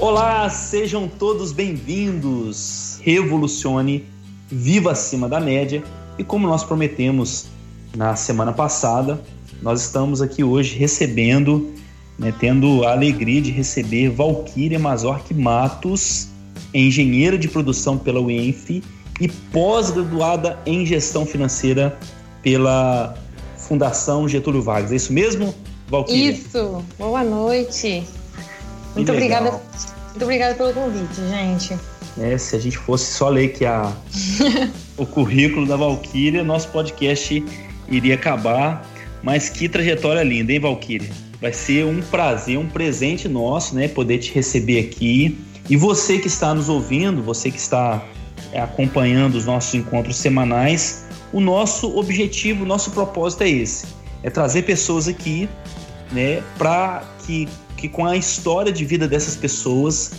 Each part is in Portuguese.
Olá, sejam todos bem-vindos. Revolucione, viva acima da média. E como nós prometemos na semana passada, nós estamos aqui hoje recebendo, né, tendo a alegria de receber Valquíria Mazorque Matos, engenheira de produção pela UENF e pós-graduada em gestão financeira pela Fundação Getúlio Vargas. É isso mesmo, Valquíria? Isso. Boa noite. Muito obrigada, muito obrigada pelo convite, gente. É, se a gente fosse só ler que a, o currículo da Valquíria, nosso podcast iria acabar. Mas que trajetória linda, hein, Valquíria? Vai ser um prazer, um presente nosso, né, poder te receber aqui. E você que está nos ouvindo, você que está é, acompanhando os nossos encontros semanais, o nosso objetivo, o nosso propósito é esse: é trazer pessoas aqui, né, para que que com a história de vida dessas pessoas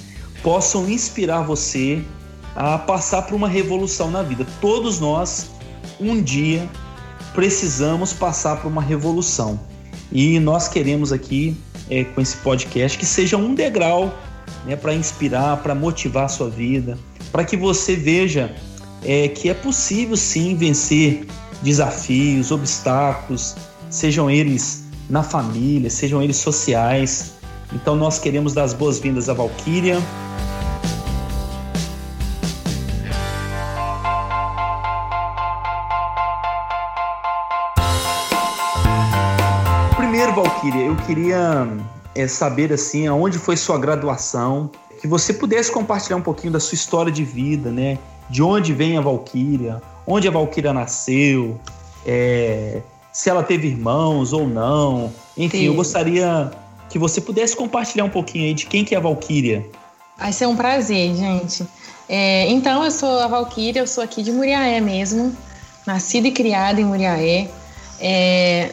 possam inspirar você a passar por uma revolução na vida. Todos nós, um dia, precisamos passar por uma revolução. E nós queremos aqui, é, com esse podcast, que seja um degrau né, para inspirar, para motivar a sua vida, para que você veja é, que é possível sim vencer desafios, obstáculos, sejam eles na família, sejam eles sociais, então nós queremos dar as boas-vindas à Valquíria. Primeiro, Valquíria, eu queria é, saber assim, aonde foi sua graduação, que você pudesse compartilhar um pouquinho da sua história de vida, né? De onde vem a Valquíria, onde a Valquíria nasceu, é, se ela teve irmãos ou não. Enfim, Sim. eu gostaria que você pudesse compartilhar um pouquinho aí de quem que é a Valquíria. Vai ser um prazer, gente. É, então, eu sou a Valquíria, eu sou aqui de Muriaé mesmo, nascida e criada em Muriaé. É,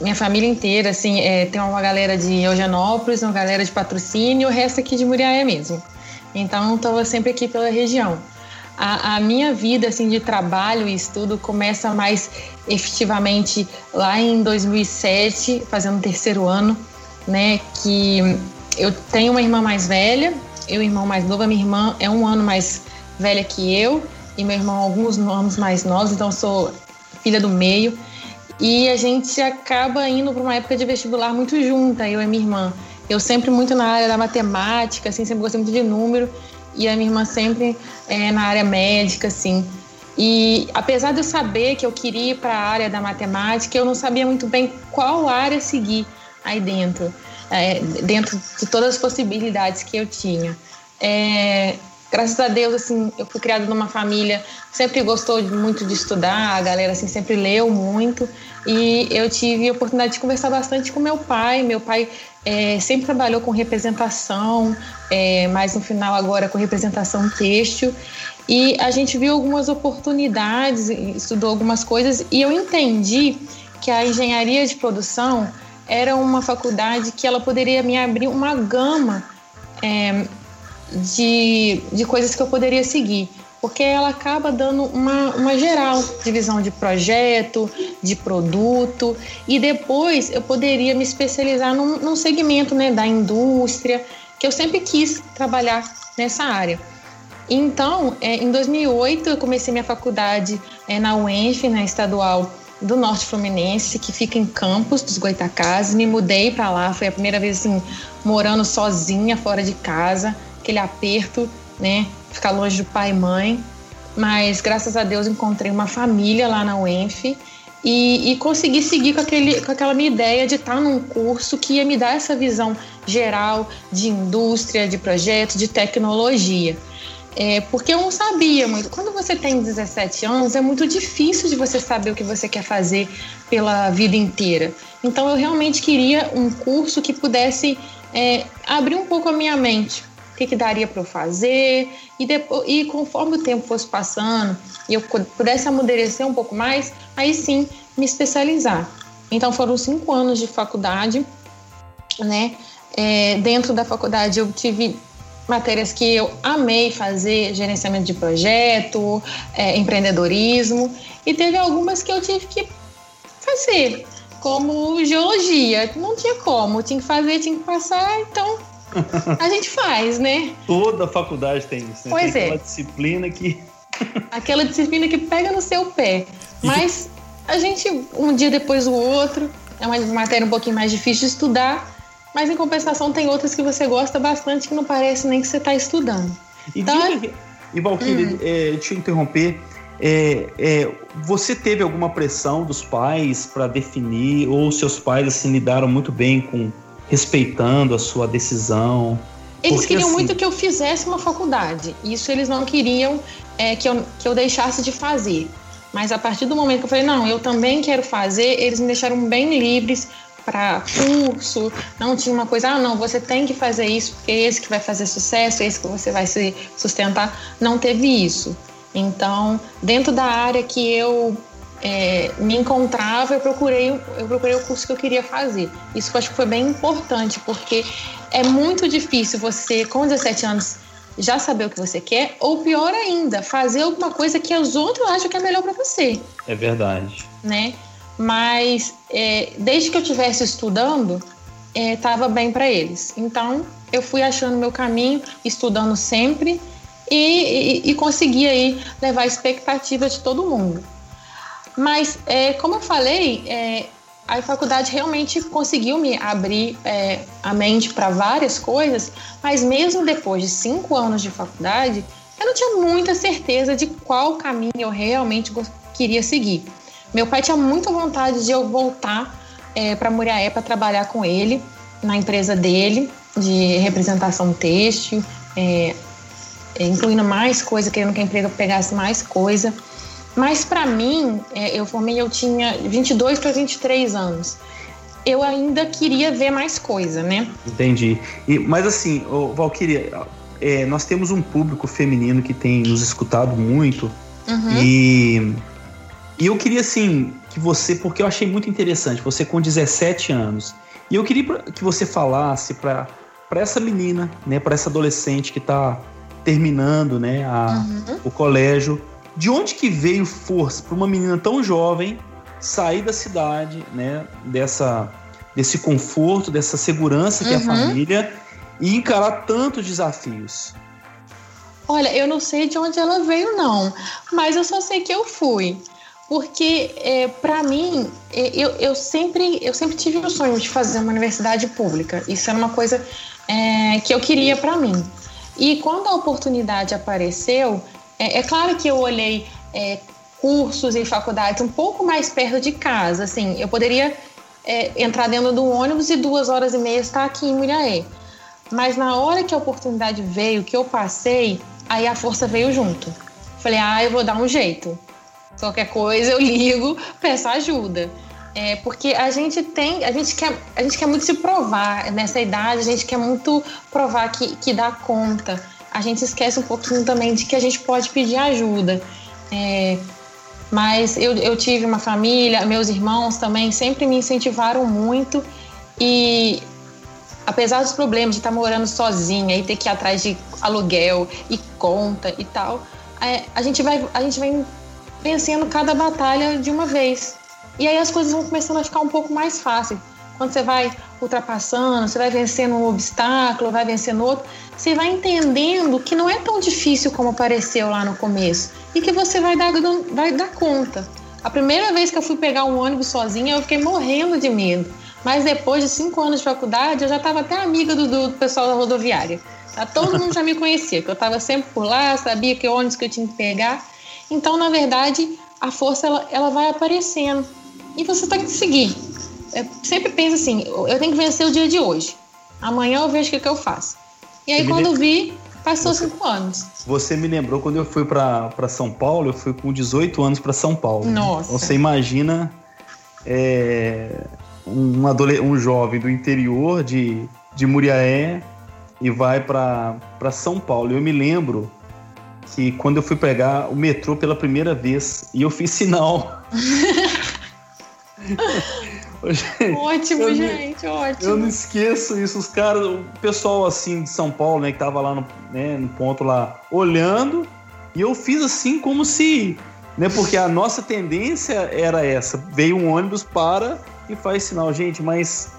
minha família inteira, assim, é, tem uma galera de Eugenópolis, uma galera de patrocínio, o resto aqui de Muriaé mesmo. Então, estou sempre aqui pela região. A, a, minha vida, assim, de trabalho e estudo começa mais efetivamente lá em 2007, fazendo terceiro ano né? Que eu tenho uma irmã mais velha, eu irmão mais novo, a minha irmã é um ano mais velha que eu e meu irmão alguns anos mais novos, então sou filha do meio. E a gente acaba indo para uma época de vestibular muito junta, eu e minha irmã. Eu sempre muito na área da matemática, assim, sempre gostei muito de número, e a minha irmã sempre é, na área médica, assim. E apesar de eu saber que eu queria ir para a área da matemática, eu não sabia muito bem qual área seguir aí dentro, é, dentro de todas as possibilidades que eu tinha. É, graças a Deus, assim, eu fui criada numa família sempre gostou muito de estudar, a galera assim sempre leu muito e eu tive a oportunidade de conversar bastante com meu pai. Meu pai é, sempre trabalhou com representação, é, mas no final agora com representação têxtil. E a gente viu algumas oportunidades, estudou algumas coisas e eu entendi que a engenharia de produção era uma faculdade que ela poderia me abrir uma gama é, de, de coisas que eu poderia seguir, porque ela acaba dando uma, uma geral divisão de projeto, de produto, e depois eu poderia me especializar num, num segmento né, da indústria, que eu sempre quis trabalhar nessa área. Então, é, em 2008, eu comecei minha faculdade é, na UENF, na estadual do Norte Fluminense, que fica em Campos dos Goitacazes. Me mudei para lá, foi a primeira vez assim, morando sozinha, fora de casa, aquele aperto, né? Ficar longe do pai e mãe. Mas graças a Deus encontrei uma família lá na UENF e, e consegui seguir com, aquele, com aquela minha ideia de estar num curso que ia me dar essa visão geral de indústria, de projetos, de tecnologia. É, porque eu não sabia muito. Quando você tem 17 anos, é muito difícil de você saber o que você quer fazer pela vida inteira. Então, eu realmente queria um curso que pudesse é, abrir um pouco a minha mente. O que, que daria para eu fazer? E, depois, e conforme o tempo fosse passando e eu pudesse amadurecer um pouco mais, aí sim me especializar. Então, foram cinco anos de faculdade, né? É, dentro da faculdade, eu tive matérias que eu amei fazer, gerenciamento de projeto, é, empreendedorismo, e teve algumas que eu tive que fazer, como geologia. Não tinha como, tinha que fazer, tinha que passar, então a gente faz, né? Toda faculdade tem isso, né? Pois tem é. aquela disciplina que. Aquela disciplina que pega no seu pé. Mas a gente, um dia depois do outro, é uma matéria um pouquinho mais difícil de estudar, mas em compensação tem outras que você gosta bastante que não parece nem que você está estudando. E, Então, diga, e Valquíria, Hum. é, deixa eu interromper. É, é, você teve alguma pressão dos pais para definir, ou seus pais assim, lidaram muito bem com respeitando a sua decisão? Eles Porque, queriam assim- muito que eu fizesse uma faculdade. Isso eles não queriam é, que, eu, que eu deixasse de fazer. Mas a partir do momento que eu falei, não, eu também quero fazer, eles me deixaram bem livres para curso. Não tinha uma coisa, ah, não, você tem que fazer isso, porque é esse que vai fazer sucesso, esse que você vai se sustentar. Não teve isso. Então, dentro da área que eu é, me encontrava, eu procurei, eu procurei o curso que eu queria fazer. Isso eu acho que foi bem importante, porque é muito difícil você, com 17 anos, já saber o que você quer, ou pior ainda, fazer alguma coisa que os outros acham que é melhor para você, É verdade. né? Mas é, desde que eu estivesse estudando, estava bem para eles. Então, eu fui achando meu caminho, estudando sempre e, e, e consegui aí levar a expectativa de todo mundo. Mas, é, como eu falei, é, a faculdade realmente conseguiu me abrir é, a mente para várias coisas, mas mesmo depois de cinco anos de faculdade, eu não tinha muita certeza de qual caminho eu realmente queria seguir. Meu pai tinha muita vontade de eu voltar é, para Muriaé para trabalhar com ele na empresa dele de representação têxtil, é, é, incluindo mais coisa, querendo que a empresa pegasse mais coisa. Mas para mim, é, eu formei, eu tinha 22 para 23 anos. Eu ainda queria ver mais coisa, né? Entendi. E, mas assim, ô, Valquíria, é, nós temos um público feminino que tem nos escutado muito Uhum. e, e eu queria assim que você, porque eu achei muito interessante, você com 17 anos, e eu queria que você falasse para essa menina, né, para essa adolescente que está terminando, né, a, Uhum. o colégio, de onde que veio força para uma menina tão jovem sair da cidade, né, dessa desse conforto, dessa segurança que é a Uhum. família e encarar tantos desafios? Olha, eu não sei de onde ela veio, não, mas eu só sei que eu fui. Porque, é, para mim, é, eu, eu, sempre, eu sempre tive o sonho de fazer uma universidade pública. Isso era uma coisa é, que eu queria para mim. E quando a oportunidade apareceu, é, é claro que eu olhei é, cursos e faculdades um pouco mais perto de casa. Assim, eu poderia é, entrar dentro do ônibus e duas horas e meia estar aqui em Muriaé. Mas na hora que a oportunidade veio, que eu passei, aí a força veio junto. Falei, ah, eu vou dar um jeito. Qualquer coisa eu ligo, peço ajuda. É, porque a gente tem, a gente, quer, a gente quer muito se provar nessa idade, a gente quer muito provar que, que dá conta. A gente esquece um pouquinho também de que a gente pode pedir ajuda. É, mas eu, eu tive uma família, meus irmãos também sempre me incentivaram muito e apesar dos problemas de estar morando sozinha e ter que ir atrás de aluguel e conta e tal, é, a gente vai a gente vai vencendo cada batalha de uma vez. E aí as coisas vão começando a ficar um pouco mais fáceis. Quando você vai ultrapassando, você vai vencendo um obstáculo, vai vencendo outro, você vai entendendo que não é tão difícil como pareceu lá no começo e que você vai dar, vai dar conta. A primeira vez que eu fui pegar um ônibus sozinha, eu fiquei morrendo de medo. Mas depois de cinco anos de faculdade, eu já estava até amiga do, do pessoal da rodoviária. Tá? Todo mundo já me conhecia, que eu estava sempre por lá, sabia que ônibus que eu tinha que pegar. Então, na verdade, a força ela, ela vai aparecendo e você tem que seguir. Eu sempre penso assim: eu tenho que vencer o dia de hoje. Amanhã eu vejo o que, que eu faço. E aí, quando vi, passou Você- cinco anos. Você me lembrou quando eu fui para São Paulo, eu fui com 18 anos para São Paulo. Nossa. Você imagina é, um, um jovem do interior de, de Muriaé e vai para São Paulo. Eu me lembro que quando eu fui pegar o metrô pela primeira vez e eu fiz sinal. Ótimo, eu gente, ótimo. Eu não esqueço isso. Os caras, o pessoal assim de São Paulo, né, que tava lá no, né, no ponto lá, olhando, e eu fiz assim como se. Né, porque a nossa tendência era essa. Veio um ônibus, para e faz sinal. Gente, mas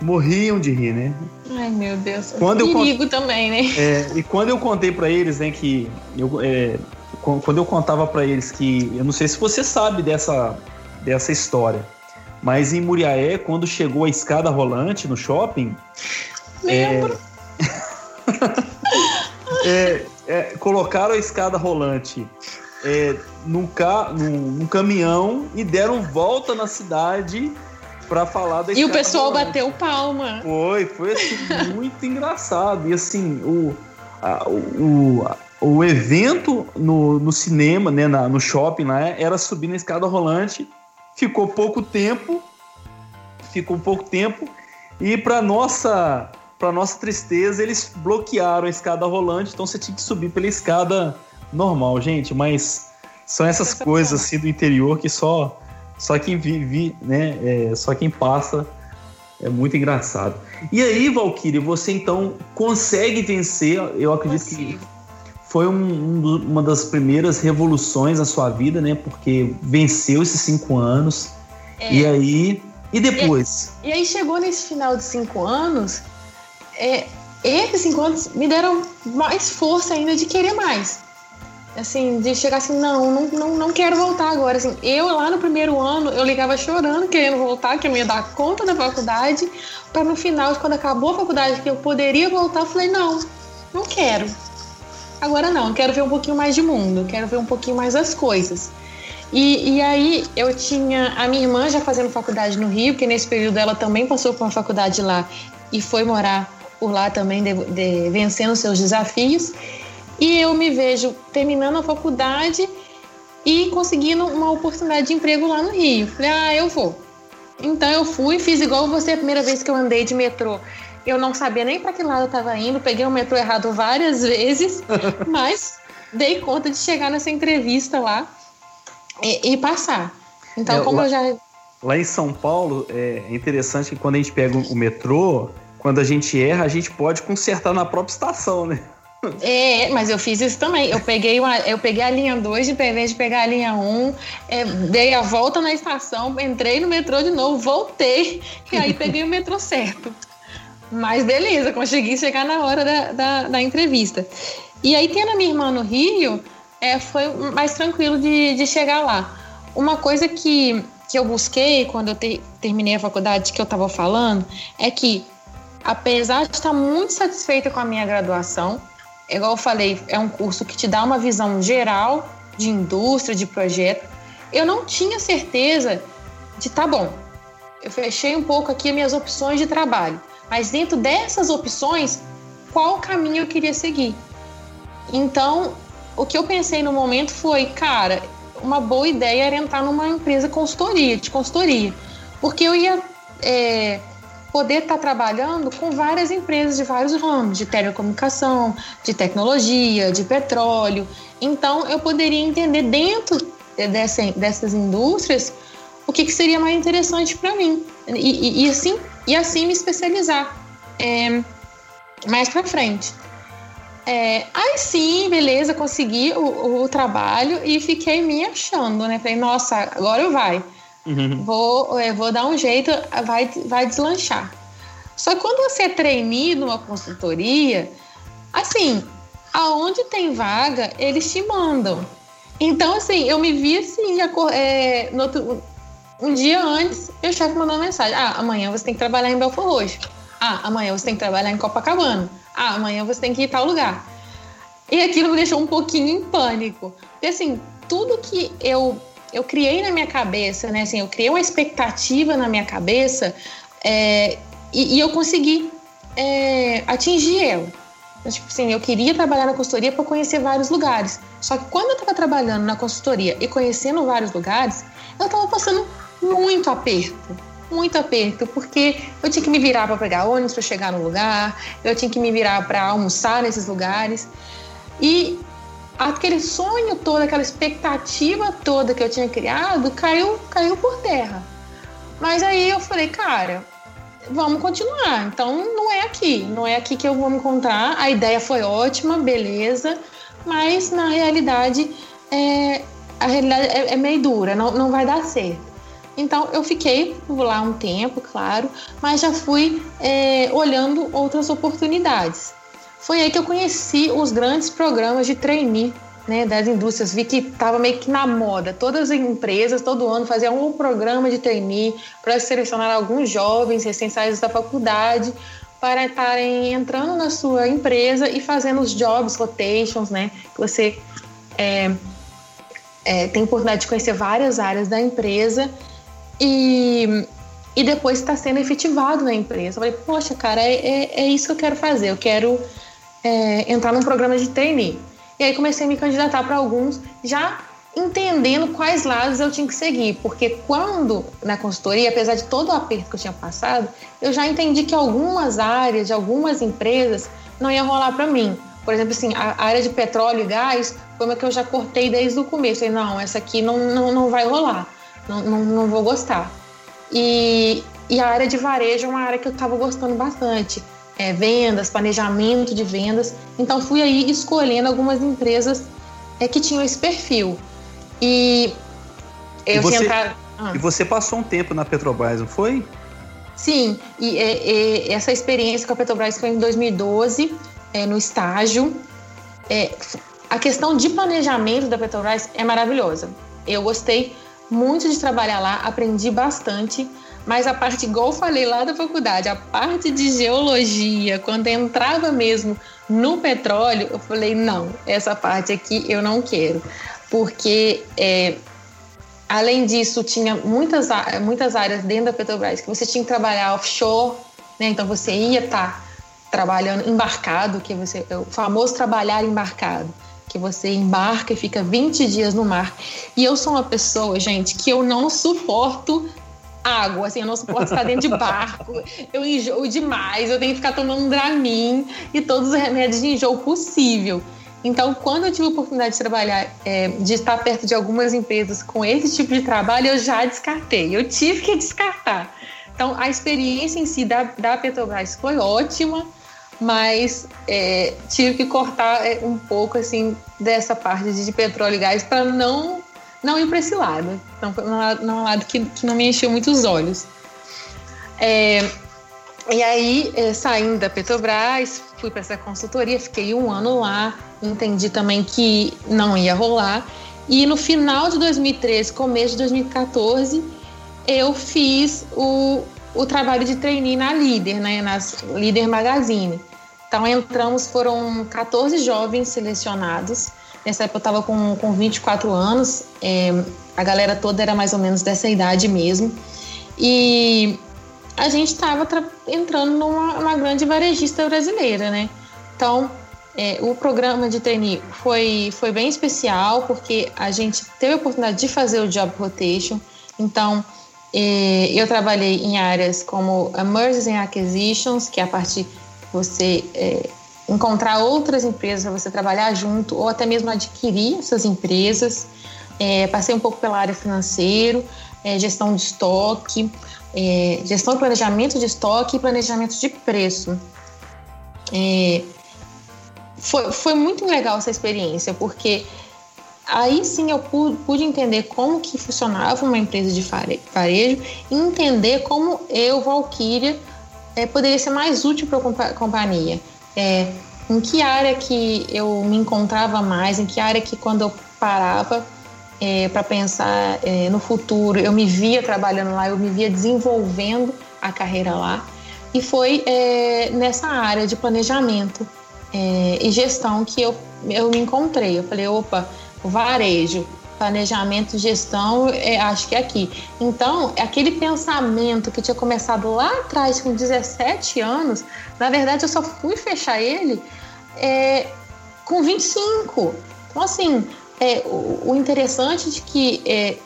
morriam de rir, né? Ai, meu Deus. Quando eu Perigo também, né? É, e quando eu contei para eles, né, que eu, é, quando eu contava para eles que eu não sei se você sabe dessa dessa história, mas em Muriaé, quando chegou a escada rolante no shopping, lembro. É, é, é, colocaram a escada rolante é, num, ca, num, num, caminhão e deram volta na cidade para falar da E o pessoal rolante. bateu palma. Foi, foi assim, muito engraçado. E assim, o, a, o, o, o evento no, no cinema, né, na, no shopping lá, era subir na escada rolante. Ficou pouco tempo. Ficou pouco tempo. E para nossa para nossa tristeza, eles bloquearam a escada rolante, então você tinha que subir pela escada normal, gente. Mas são essas Essa coisas assim do interior que só só quem vive, né? É, só quem passa é muito engraçado. E aí, Valkyrie, você então consegue vencer? Eu acredito Consigo. que foi um, um, uma das primeiras revoluções na sua vida, né? Porque venceu esses cinco anos. É. E aí. E depois? E, e, aí chegou nesse final de cinco anos. É, esses cinco anos me deram mais força ainda de querer mais assim, de chegar assim, não, não, não, não quero voltar agora. Assim, eu lá no primeiro ano, eu ligava chorando, querendo voltar, que eu ia dar conta da faculdade, para no final, quando acabou a faculdade, que eu poderia voltar, eu falei, não, não quero. Agora não, quero ver um pouquinho mais de mundo, quero ver um pouquinho mais as coisas. E, e aí eu tinha a minha irmã já fazendo faculdade no Rio, que nesse período ela também passou por uma faculdade lá e foi morar por lá também, de, de, vencendo seus desafios. E eu me vejo terminando a faculdade e conseguindo uma oportunidade de emprego lá no Rio. Falei, ah, eu vou. Então eu fui, fiz igual você a primeira vez que eu andei de metrô. Eu não sabia nem para que lado eu estava indo, peguei o metrô errado várias vezes, mas dei conta de chegar nessa entrevista lá e, e passar. Então, é, como lá, eu já. Lá em São Paulo, é interessante que quando a gente pega o metrô, quando a gente erra, a gente pode consertar na própria estação, né? É, mas eu fiz isso também. Eu peguei, uma, eu peguei a linha 2 de vez de pegar a linha 1, um, é, dei a volta na estação, entrei no metrô de novo, voltei e aí peguei o metrô certo. Mas beleza, consegui chegar na hora da, da, da entrevista. E aí, tendo a minha irmã no Rio, é, foi mais tranquilo de, de chegar lá. Uma coisa que, que eu busquei quando eu te, terminei a faculdade, que eu estava falando, é que, apesar de estar muito satisfeita com a minha graduação, igual eu falei, é um curso que te dá uma visão geral de indústria, de projeto. Eu não tinha certeza de, tá bom, eu fechei um pouco aqui as minhas opções de trabalho, mas dentro dessas opções, qual caminho eu queria seguir? Então, o que eu pensei no momento foi, cara, uma boa ideia era entrar numa empresa consultoria, de consultoria, porque eu ia é, poder estar tá trabalhando com várias empresas de vários ramos, de telecomunicação, de tecnologia, de petróleo. Então, eu poderia entender dentro dessa, dessas indústrias o que, que seria mais interessante para mim e, e, e, assim e assim me especializar é, mais para frente. É, aí sim, beleza, consegui o, o, trabalho e fiquei me achando, né? Falei, nossa, agora vai. Uhum. Vou, é, vou dar um jeito, vai, vai deslanchar. Só que quando você é trainee numa consultoria, assim, aonde tem vaga, eles te mandam. Então, assim, eu me vi assim, é, outro, um dia antes, meu chefe mandou uma mensagem: Ah, amanhã você tem que trabalhar em Belfor Roxo. Ah, amanhã você tem que trabalhar em Copacabana. Ah, amanhã você tem que ir tal lugar. E aquilo me deixou um pouquinho em pânico. Porque, assim, tudo que eu eu criei na minha cabeça, né? Assim, eu criei uma expectativa na minha cabeça é, e, e, eu consegui é, atingir ela. Então, tipo assim, eu queria trabalhar na consultoria para conhecer vários lugares. Só que quando eu estava trabalhando na consultoria e conhecendo vários lugares, eu estava passando muito aperto. Muito aperto, porque eu tinha que me virar para pegar ônibus para chegar no lugar, eu tinha que me virar para almoçar nesses lugares. E aquele sonho todo, aquela expectativa toda que eu tinha criado, caiu, caiu por terra. Mas aí eu falei, cara, vamos continuar. Então não é aqui, não é aqui que eu vou me encontrar. A ideia foi ótima, beleza, mas na realidade é, a realidade é, é meio dura, não, não vai dar certo. Então eu fiquei lá um tempo, claro, mas já fui é, olhando outras oportunidades. Foi aí que eu conheci os grandes programas de trainee né, das indústrias. Vi que estava meio que na moda. Todas as empresas, todo ano, faziam um programa de trainee para selecionar alguns jovens recém-saídos da faculdade para estarem entrando na sua empresa e fazendo os jobs rotations, né? Que você é, é, tem oportunidade de conhecer várias áreas da empresa e, e depois está sendo efetivado na empresa. Eu falei, poxa, cara, é, é, é, isso que eu quero fazer. Eu quero é, entrar num programa de trainee. E aí comecei a me candidatar para alguns, já entendendo quais lados eu tinha que seguir, porque quando na consultoria, apesar de todo o aperto que eu tinha passado, eu já entendi que algumas áreas de algumas empresas não ia rolar para mim. Por exemplo, assim, a área de petróleo e gás foi uma que eu já cortei desde o começo. Falei, não, essa aqui não, não, não vai rolar, não, não, não vou gostar. E, e a área de varejo é uma área que eu estava gostando bastante é, vendas, planejamento de vendas. Então fui aí escolhendo algumas empresas é, que tinham esse perfil. E eu e você, ah. E você passou um tempo na Petrobras, não foi? Sim, e, e, essa experiência com a Petrobras foi em 2012, é, no estágio. É, a questão de planejamento da Petrobras é maravilhosa. Eu gostei muito de trabalhar lá, aprendi bastante. Mas a parte, igual eu falei lá da faculdade, a parte de geologia, quando entrava mesmo no petróleo, eu falei: não, essa parte aqui eu não quero. Porque, é, além disso, tinha muitas, muitas áreas dentro da Petrobras que você tinha que trabalhar offshore, né? então você ia estar tá trabalhando embarcado, que você, é o famoso trabalhar embarcado que você embarca e fica 20 dias no mar. E eu sou uma pessoa, gente, que eu não suporto água, assim, eu não suporto estar dentro de barco, eu enjoo demais, eu tenho que ficar tomando Dramin e todos os remédios de enjoo possível. Então, quando eu tive a oportunidade de trabalhar, é, de estar perto de algumas empresas com esse tipo de trabalho, eu já descartei, eu tive que descartar. Então, a experiência em si da, da Petrobras foi ótima, mas é, tive que cortar é, um pouco assim dessa parte de petróleo e gás para não não ir para esse lado. Então, foi um um lado que, que não me encheu muito os olhos. É, e aí, é, saindo da Petrobras, fui para essa consultoria, fiquei um ano lá, entendi também que não ia rolar. E no final de 2013, começo de 2014, eu fiz o, o trabalho de trainee na Líder, né, nas Líder Magazine. Então entramos, foram 14 jovens selecionados Nessa época eu estava com, com 24 anos, é, a galera toda era mais ou menos dessa idade mesmo. E a gente estava entrando numa, grande varejista brasileira, né? Então, é, o programa de trainee foi, foi bem especial, porque a gente teve a oportunidade de fazer o job rotation. Então, é, eu trabalhei em áreas como Mergers and Acquisitions, que é a parte que você é, encontrar outras empresas para você trabalhar junto ou até mesmo adquirir essas empresas. É, passei um pouco pela área financeira, é, gestão de estoque, é, gestão e planejamento de estoque e planejamento de preço. É, foi, foi muito legal essa experiência, porque aí sim eu pude, pude, entender como que funcionava uma empresa de varejo e entender como eu, Valkyria, é, poderia ser mais útil para a companhia é, em que área que eu me encontrava mais, em que área que quando eu parava é, para pensar é, no futuro, eu me via trabalhando lá, eu me via desenvolvendo a carreira lá. E foi é, nessa área de planejamento é, e gestão que eu, eu me encontrei. Eu falei, opa, varejo, planejamento, gestão, é, acho que é aqui. Então, aquele pensamento que tinha começado lá atrás, com 17 anos, na verdade eu só fui fechar ele é, com 25. Então, assim, é, o, o interessante de que é,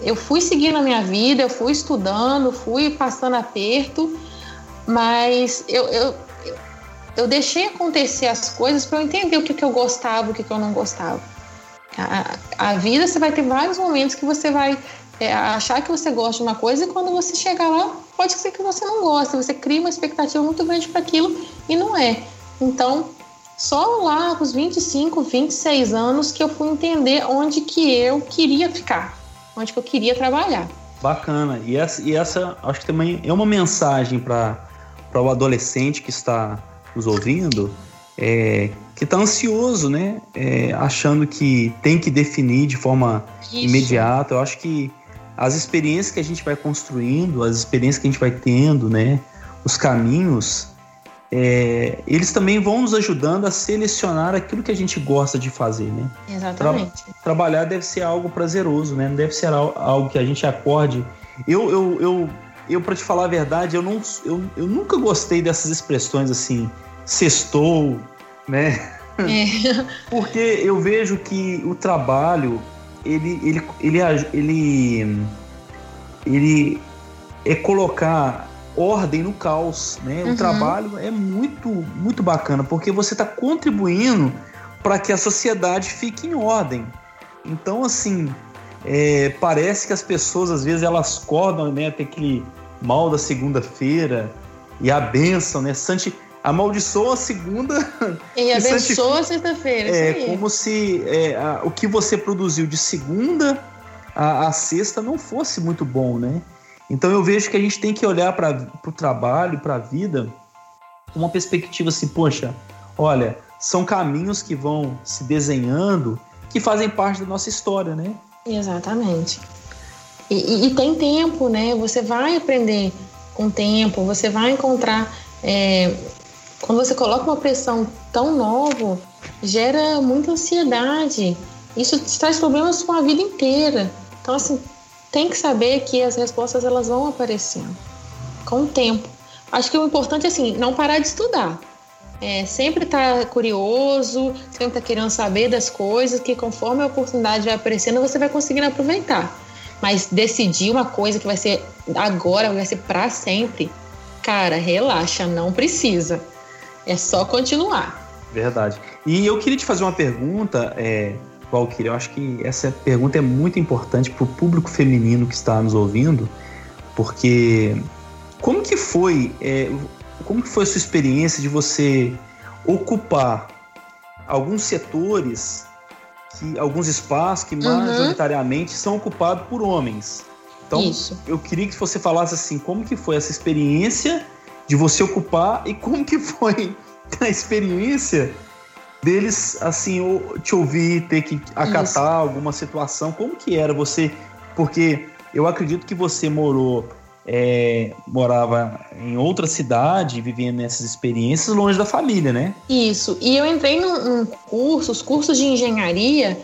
eu fui seguindo a minha vida, eu fui estudando, fui passando aperto, mas eu, eu, eu deixei acontecer as coisas para eu entender o que, que eu gostava, o que, que eu não gostava. A, a vida, você vai ter vários momentos que você vai é, achar que você gosta de uma coisa e quando você chegar lá, pode ser que você não goste. Você cria uma expectativa muito grande para aquilo e não é. Então, só lá com os 25, 26 anos que eu fui entender onde que eu queria ficar, onde que eu queria trabalhar. Bacana. E essa, e essa acho que também é uma mensagem para o adolescente que está nos ouvindo, é, que está ansioso, né? É, achando que tem que definir de forma Isso. imediata. Eu acho que as experiências que a gente vai construindo, as experiências que a gente vai tendo, né? Os caminhos, é, eles também vão nos ajudando a selecionar aquilo que a gente gosta de fazer, né? Exatamente. Tra trabalhar deve ser algo prazeroso, né? Não deve ser algo que a gente acorde. Eu, eu, eu, eu para te falar a verdade, eu, não, eu, eu nunca gostei dessas expressões assim, sextou, né? É. Porque eu vejo que o trabalho, ele, ele, ele, ele, ele é colocar ordem no caos, né? Uhum. O trabalho é muito, muito bacana, porque você está contribuindo para que a sociedade fique em ordem. Então, assim, é, parece que as pessoas, às vezes, elas acordam, né? Tem aquele mal da segunda-feira e a benção, né? Santi, amaldiçoa a segunda e, abençoa a sexta-feira. É como se é, a, o que você produziu de segunda a, a sexta não fosse muito bom, né? Então eu vejo que a gente tem que olhar para o trabalho, para a vida, com uma perspectiva assim, poxa, olha, são caminhos que vão se desenhando que fazem parte da nossa história, né? Exatamente. E, e, e tem tempo, né? Você vai aprender com tempo, você vai encontrar. É, quando você coloca uma pressão tão nova, gera muita ansiedade. Isso traz problemas com a vida inteira. Então, assim, tem que saber que as respostas elas vão aparecendo com o tempo. Acho que o importante é assim, não parar de estudar. É, sempre estar tá curioso, sempre estar tá querendo saber das coisas, que conforme a oportunidade vai aparecendo, você vai conseguindo aproveitar. Mas decidir uma coisa que vai ser agora, vai ser para sempre, cara, relaxa, não precisa. É só continuar. Verdade. E eu queria te fazer uma pergunta, é, Valkyrie, eu acho que essa pergunta é muito importante para o público feminino que está nos ouvindo, porque como que foi, é, como que foi a sua experiência de você ocupar alguns setores, que, alguns espaços que uhum. majoritariamente são ocupados por homens? Então, Isso. eu queria que você falasse assim, como que foi essa experiência de você ocupar e como que foi a experiência deles, assim, te ouvir, ter que acatar Isso. alguma situação. Como que era você? Porque eu acredito que você morou, é, morava em outra cidade, vivendo nessas experiências longe da família, né? Isso. E eu entrei num, num curso, os cursos de engenharia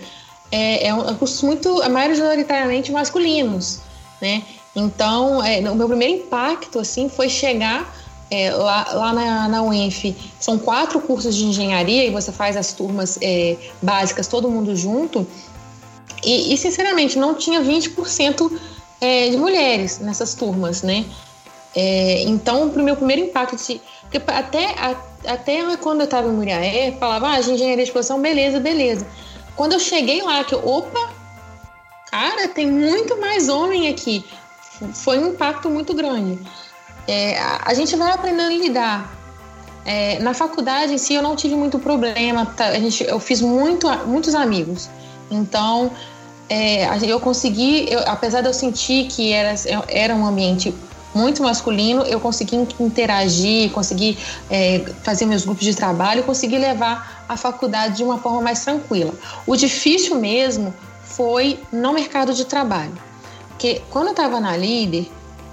é, é um é cursos muito, majoritariamente masculinos, né? Então, é, o meu primeiro impacto, assim, foi chegar é, lá, lá na, na UENF são quatro cursos de engenharia e você faz as turmas é, básicas todo mundo junto. E, e sinceramente, não tinha 20% é, de mulheres nessas turmas, né? É, então, o meu primeiro impacto, de, porque até, a, até quando eu estava em Muriaé, falava, ah, engenharia de produção, beleza, beleza. Quando eu cheguei lá, que eu, opa, cara, tem muito mais homem aqui. Foi um impacto muito grande é, a gente vai aprendendo a lidar. É, na faculdade em si eu não tive muito problema, tá? a gente, eu fiz muito, muitos amigos. Então é, eu consegui, eu, apesar de eu sentir que era, era um ambiente muito masculino, eu consegui interagir, consegui é, fazer meus grupos de trabalho, consegui levar a faculdade de uma forma mais tranquila. O difícil mesmo foi no mercado de trabalho. Porque quando eu estava na líder,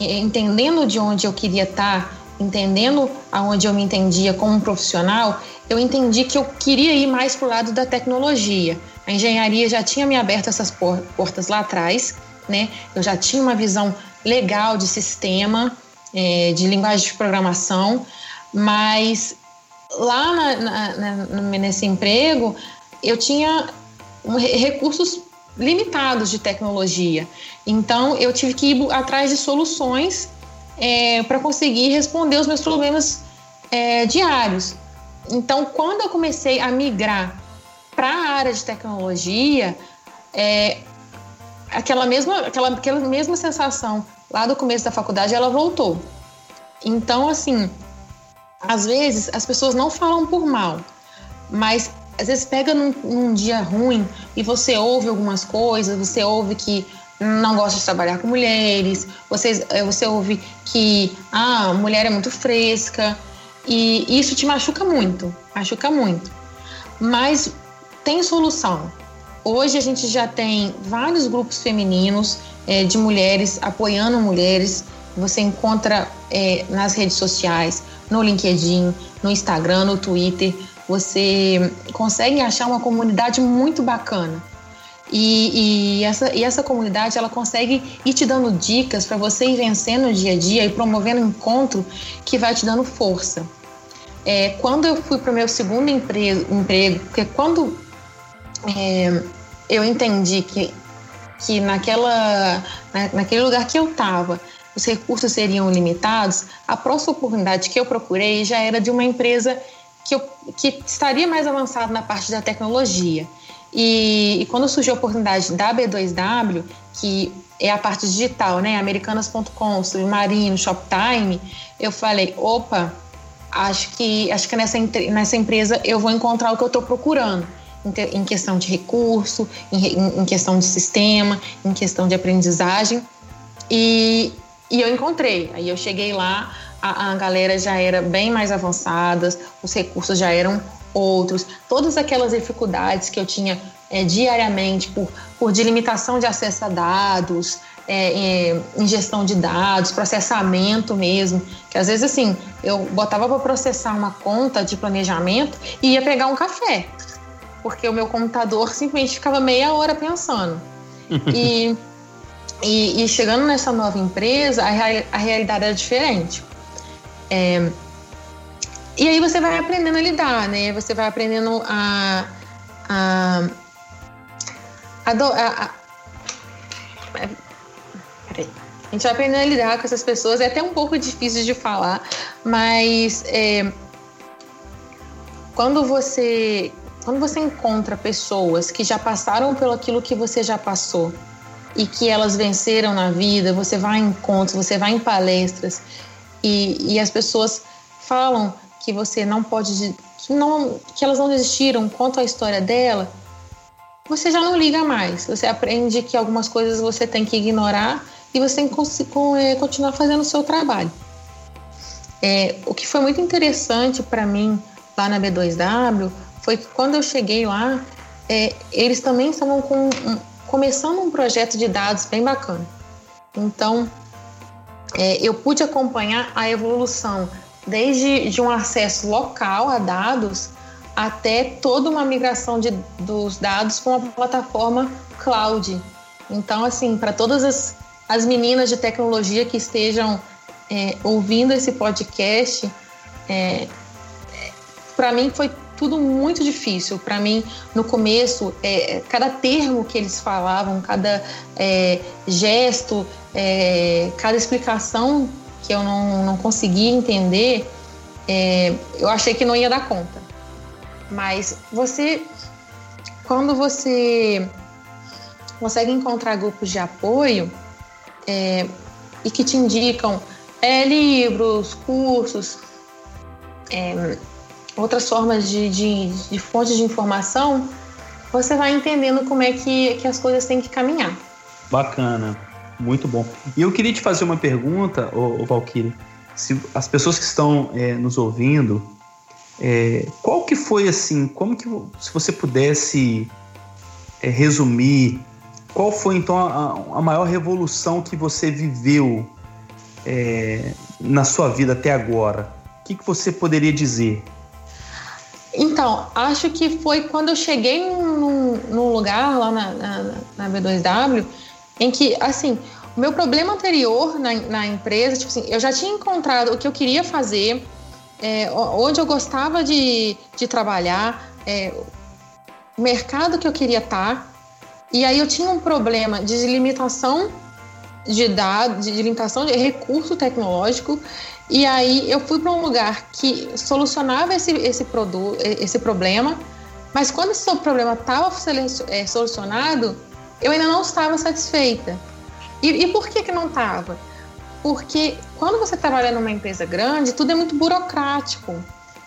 entendendo de onde eu queria estar, entendendo aonde eu me entendia como profissional, eu entendi que eu queria ir mais para o lado da tecnologia. A engenharia já tinha me aberto essas portas lá atrás, né? Eu já tinha uma visão legal de sistema, é, de linguagem de programação, mas lá na, na, na, nesse emprego eu tinha recursos limitados de tecnologia. Então, eu tive que ir atrás de soluções é, para conseguir responder os meus problemas é, diários. Então, quando eu comecei a migrar para a área de tecnologia, é, aquela, mesma, aquela, aquela mesma sensação lá do começo da faculdade, ela voltou. Então, assim, às vezes as pessoas não falam por mal, mas às vezes pega num, num dia ruim e você ouve algumas coisas, você ouve que não gosta de trabalhar com mulheres, você, é, você ouve que ah, a mulher é muito fresca, e isso te machuca muito, machuca muito. Mas tem solução. Hoje a gente já tem vários grupos femininos é, de mulheres apoiando mulheres. Você encontra é, nas redes sociais, no LinkedIn, no Instagram, no Twitter. Você consegue achar uma comunidade muito bacana. E, e, essa, e essa comunidade ela consegue ir te dando dicas para você ir vencendo o dia a dia e promovendo um encontro que vai te dando força. É, quando eu fui para o meu segundo emprego, emprego porque quando é, eu entendi que, que naquela, na, naquele lugar que eu estava os recursos seriam limitados, a próxima oportunidade que eu procurei já era de uma empresa que, eu, que estaria mais avançada na parte da tecnologia. E, e, quando surgiu a oportunidade da B2W, que é a parte digital, né? Americanas.com, Submarino, Shoptime, eu falei, opa, acho que acho que nessa, nessa empresa eu vou encontrar o que eu estou procurando. Em, questão de recurso, em, em, questão de sistema, em questão de aprendizagem. E, e eu encontrei. Aí eu cheguei lá, a, a galera já era bem mais avançada, os recursos já eram outros, todas aquelas dificuldades que eu tinha é, diariamente por, por delimitação de acesso a dados, é, é, ingestão de dados, processamento mesmo, que às vezes assim, eu botava para processar uma conta de planejamento e ia pegar um café, porque o meu computador simplesmente ficava meia hora pensando. e, e, e, chegando nessa nova empresa, a, a realidade era diferente. É, e aí você vai aprendendo a lidar, né? Você vai aprendendo a. a, a, a, a peraí. A gente vai aprendendo a lidar com essas pessoas. É até um pouco difícil de falar, mas é, quando você quando você encontra pessoas que já passaram pelo aquilo que você já passou e que elas venceram na vida, você vai em encontros, você vai em palestras e, e as pessoas falam que você não pode, que, não, que elas não desistiram, conta a história dela, você já não liga mais. Você aprende que algumas coisas você tem que ignorar e você tem que é, continuar fazendo o seu trabalho. É, o que foi muito interessante para mim lá na B2W foi que quando eu cheguei lá, é, eles também estavam com, um, começando um projeto de dados bem bacana. Então, é, eu pude acompanhar a evolução desde de um acesso local a dados até toda uma migração de, dos dados com a plataforma cloud. Então, assim, para todas as, as meninas de tecnologia que estejam é, ouvindo esse podcast, é, para mim foi tudo muito difícil. Para mim, no começo, é, cada termo que eles falavam, cada é, gesto, é, cada explicação que eu não, não conseguia entender, é, eu achei que não ia dar conta. Mas você, quando você consegue encontrar grupos de apoio é, e que te indicam é, livros, cursos, é, outras formas de, de, de fontes de informação, você vai entendendo como é que, que as coisas têm que caminhar. Bacana. Muito bom. E eu queria te fazer uma pergunta, ô, ô Valkyrie. Se as pessoas que estão é, nos ouvindo, é, qual que foi assim, como que, se você pudesse é, resumir, qual foi então a, a, maior revolução que você viveu é, na sua vida até agora? O que, que você poderia dizer? Então, acho que foi quando eu cheguei num, num lugar lá na, na, na B2W em que, assim, o meu problema anterior na, na empresa, tipo assim, eu já tinha encontrado o que eu queria fazer, é, onde eu gostava de, de trabalhar, é, o mercado que eu queria estar, e aí eu tinha um problema de limitação de dados, de limitação de recurso tecnológico, e aí eu fui para um lugar que solucionava esse, esse, produto, esse problema, mas quando esse problema estava é, solucionado, eu ainda não estava satisfeita. E, e por que, que não estava? Porque quando você trabalha numa empresa grande, tudo é muito burocrático.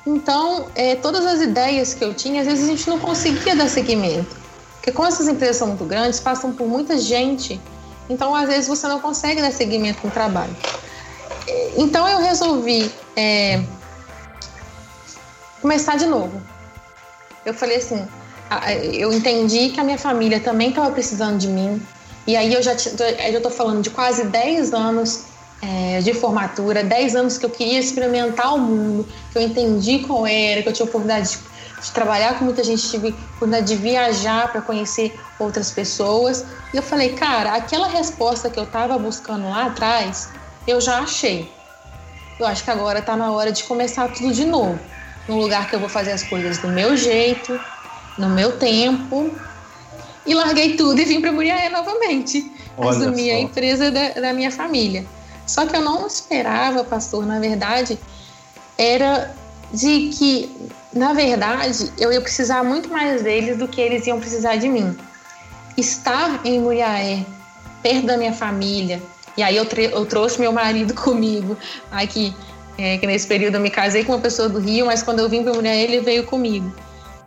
Então, é, todas as ideias que eu tinha, às vezes a gente não conseguia dar seguimento. Porque como essas empresas são muito grandes, passam por muita gente Então, às vezes, você não consegue dar seguimento no trabalho. Então, eu resolvi é, começar de novo. Eu falei assim, eu entendi que a minha família também estava precisando de mim. E aí eu já estou falando de quase 10 anos é, de formatura, 10 anos que eu queria experimentar o mundo, que eu entendi qual era, que eu tinha oportunidade de, de trabalhar com muita gente, tive oportunidade de viajar para conhecer outras pessoas. E eu falei, cara, aquela resposta que eu estava buscando lá atrás, eu já achei. Eu acho que agora está na hora de começar tudo de novo. Num lugar que eu vou fazer as coisas do meu jeito, no meu tempo. E larguei tudo e vim para Muriaé novamente. Olha assumir só. a empresa da, da minha família. Só que eu não esperava, pastor, na verdade, era de que, na verdade, eu ia precisar muito mais deles do que eles iam precisar de mim. Estar em Muriaé, perto da minha família, e aí eu, eu trouxe meu marido comigo aqui, é, que nesse período eu me casei com uma pessoa do Rio, mas quando eu vim para Muriaé, ele veio comigo.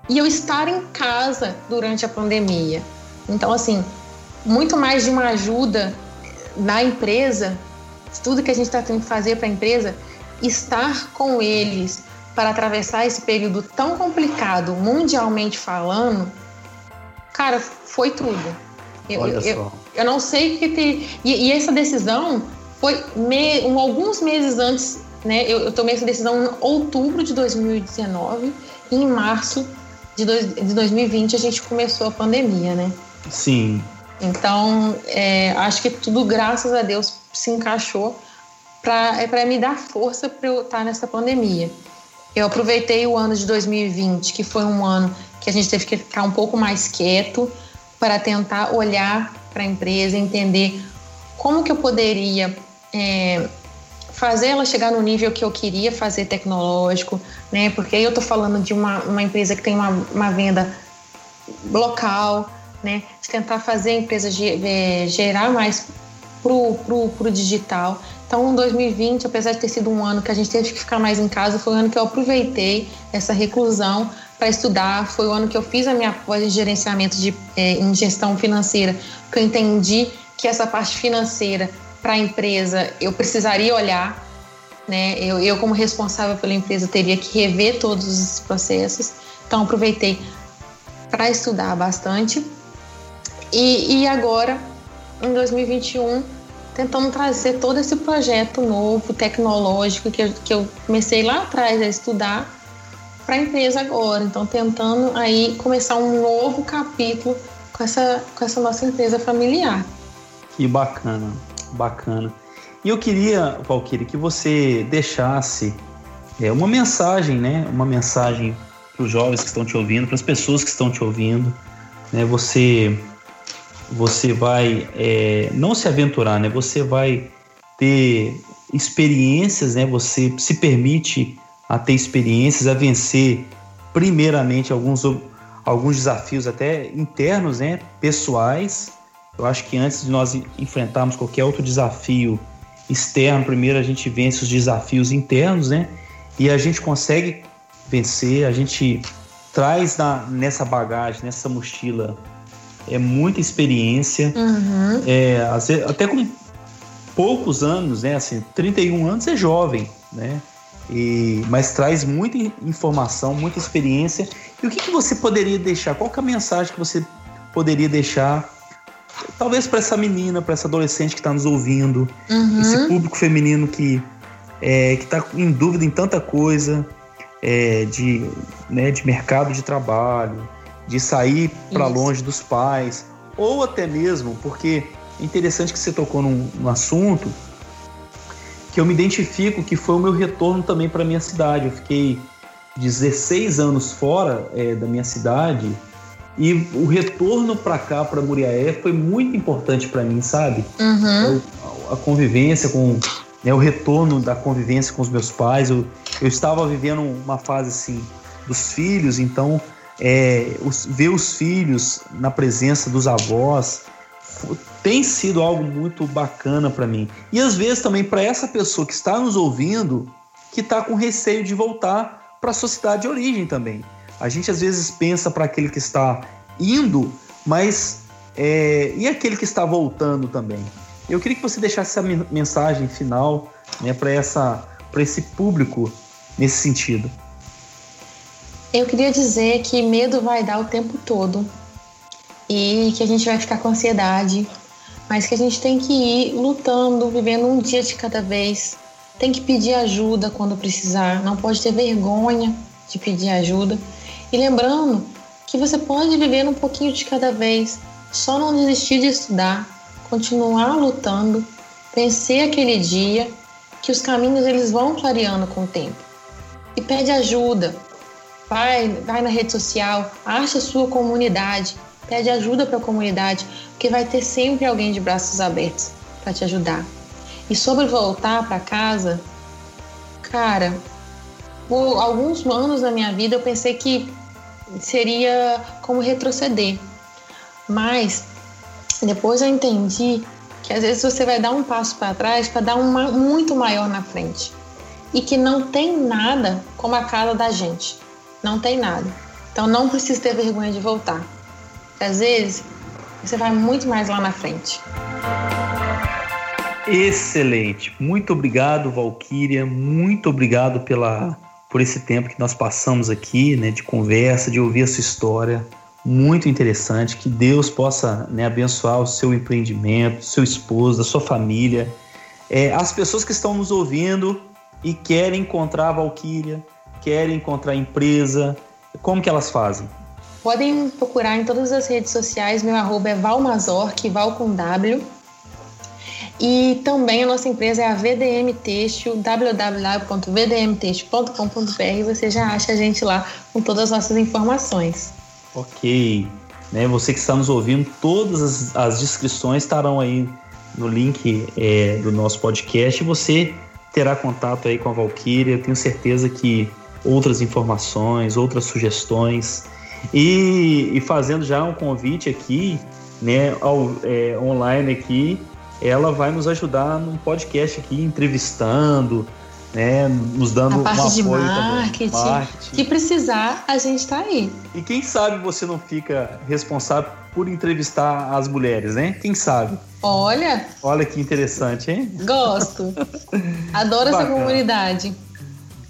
E eu estar em casa durante a pandemia. Então, assim, muito mais de uma ajuda na empresa tudo que a gente está tendo que fazer para a empresa, estar com eles para atravessar esse período tão complicado, mundialmente falando, cara, foi tudo. Eu, Olha eu, só. eu não sei que ter. E, e essa decisão foi me, um, alguns meses antes, né? Eu, eu, tomei essa decisão em outubro de 2019 e em março de, dois, de 2020 a gente começou a pandemia, né? Sim. Então, é, acho que tudo, graças a Deus, se encaixou para é me dar força para eu estar nessa pandemia. Eu aproveitei o ano de 2020, que foi um ano que a gente teve que ficar um pouco mais quieto para tentar olhar para a empresa, entender como que eu poderia é, fazer ela chegar no nível que eu queria fazer tecnológico, né? Porque aí eu estou falando de uma, uma empresa que tem uma, uma venda local, né? De tentar fazer a empresa é, gerar mais pro, pro, pro digital. Então, 2020, apesar de ter sido um ano que a gente teve que ficar mais em casa, foi o ano que eu aproveitei essa reclusão para estudar. Foi o ano que eu fiz a minha pós em gerenciamento de, é, em gestão financeira, porque eu entendi que essa parte financeira para a empresa eu precisaria olhar. Né? Eu, eu, como responsável pela empresa, teria que rever todos os processos. Então, aproveitei para estudar bastante. E, e agora, em 2021, tentando trazer todo esse projeto novo, tecnológico, que eu, que eu comecei lá atrás a estudar para a empresa agora. Então, tentando aí começar um novo capítulo com essa, com essa nossa empresa familiar. Que bacana, bacana. E eu queria, Valquíria, que você deixasse é, uma mensagem, né? Uma mensagem para os jovens que estão te ouvindo, para as pessoas que estão te ouvindo. Né? Você você vai é, não se aventurar, né? Você vai ter experiências, né? Você se permite a ter experiências, a vencer primeiramente alguns, alguns desafios até internos, né? Pessoais. Eu acho que antes de nós enfrentarmos qualquer outro desafio externo, primeiro a gente vence os desafios internos, né? E a gente consegue vencer, a gente traz na, nessa bagagem, nessa mochila é muita experiência, uhum. é, até com poucos anos, né? Assim, 31 anos é jovem, né? E, mas traz muita informação, muita experiência. E o que, que você poderia deixar? Qual é a mensagem que você poderia deixar, talvez para essa menina, para essa adolescente que está nos ouvindo, uhum. esse público feminino que é, que está em dúvida em tanta coisa, é, de, né, de mercado de trabalho, de sair para longe dos pais, ou até mesmo, porque é interessante que você tocou num, num assunto que eu me identifico que foi o meu retorno também para minha cidade. Eu fiquei 16 anos fora é, da minha cidade e o retorno para cá, para Muriaé, foi muito importante para mim, sabe? Uhum. a convivência com. Né, o retorno da convivência com os meus pais. Eu, eu estava vivendo uma fase assim dos filhos, então é, os, ver os filhos na presença dos avós tem sido algo muito bacana para mim. E às vezes também para essa pessoa que está nos ouvindo, que está com receio de voltar para a sua cidade de origem também. A gente às vezes pensa para aquele que está indo, mas é, e aquele que está voltando também. Eu queria que você deixasse essa mensagem final né, para esse público nesse sentido. Eu queria dizer que medo vai dar o tempo todo e que a gente vai ficar com ansiedade, mas que a gente tem que ir lutando, vivendo um dia de cada vez. Tem que pedir ajuda quando precisar, não pode ter vergonha de pedir ajuda. E lembrando que você pode viver um pouquinho de cada vez, só não desistir de estudar, continuar lutando, vencer aquele dia, que os caminhos eles vão clareando com o tempo. E pede ajuda. Vai, vai na rede social, acha sua comunidade, pede ajuda para a comunidade, porque vai ter sempre alguém de braços abertos para te ajudar. E sobre voltar para casa, cara, por alguns anos da minha vida eu pensei que seria como retroceder. Mas depois eu entendi que às vezes você vai dar um passo para trás para dar um muito maior na frente. E que não tem nada como a casa da gente. Não tem nada. Então não precisa ter vergonha de voltar. Às vezes você vai muito mais lá na frente. Excelente. Muito obrigado, Valquíria. Muito obrigado pela, por esse tempo que nós passamos aqui, né, de conversa, de ouvir a sua história muito interessante. Que Deus possa né, abençoar o seu empreendimento, seu esposo, a sua família. É, as pessoas que estão nos ouvindo e querem encontrar a Valkyria, querem encontrar a empresa, como que elas fazem? Podem procurar em todas as redes sociais. Meu arroba é Valmazork, Val com W. E também a nossa empresa é a VDM Têxtil, www.vdmtextil.com.br. Você já acha a gente lá com todas as nossas informações. Ok. Né, você que está nos ouvindo, todas as, as descrições estarão aí no link é, do nosso podcast você terá contato aí com a Valkyria. Eu tenho certeza que outras informações, outras sugestões e, e fazendo já um convite aqui, né, ao, é, online aqui, ela vai nos ajudar num podcast aqui entrevistando, né, nos dando a parte um de marketing, marketing. Que precisar, a gente está aí. E quem sabe você não fica responsável por entrevistar as mulheres, né? Quem sabe? Olha! Olha que interessante, hein? Gosto. Adoro essa comunidade.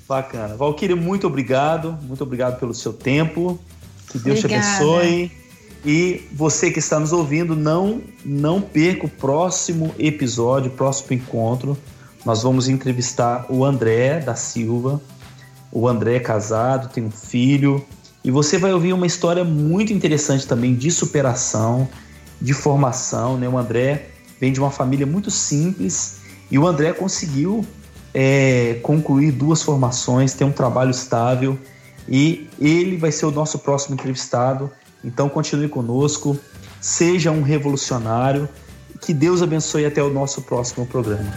Bacana. Valquíria, muito obrigado. Muito obrigado pelo seu tempo. Que Deus Obrigada. te abençoe. E você que está nos ouvindo, não, não perca o próximo episódio, o próximo encontro nós vamos entrevistar o André da Silva. O André é casado, tem um filho, e você vai ouvir uma história muito interessante também de superação, de formação. Né? O André vem de uma família muito simples e o André conseguiu é, concluir duas formações, ter um trabalho estável e ele vai ser o nosso próximo entrevistado. Então continue conosco, seja um revolucionário. Que Deus abençoe até o nosso próximo programa.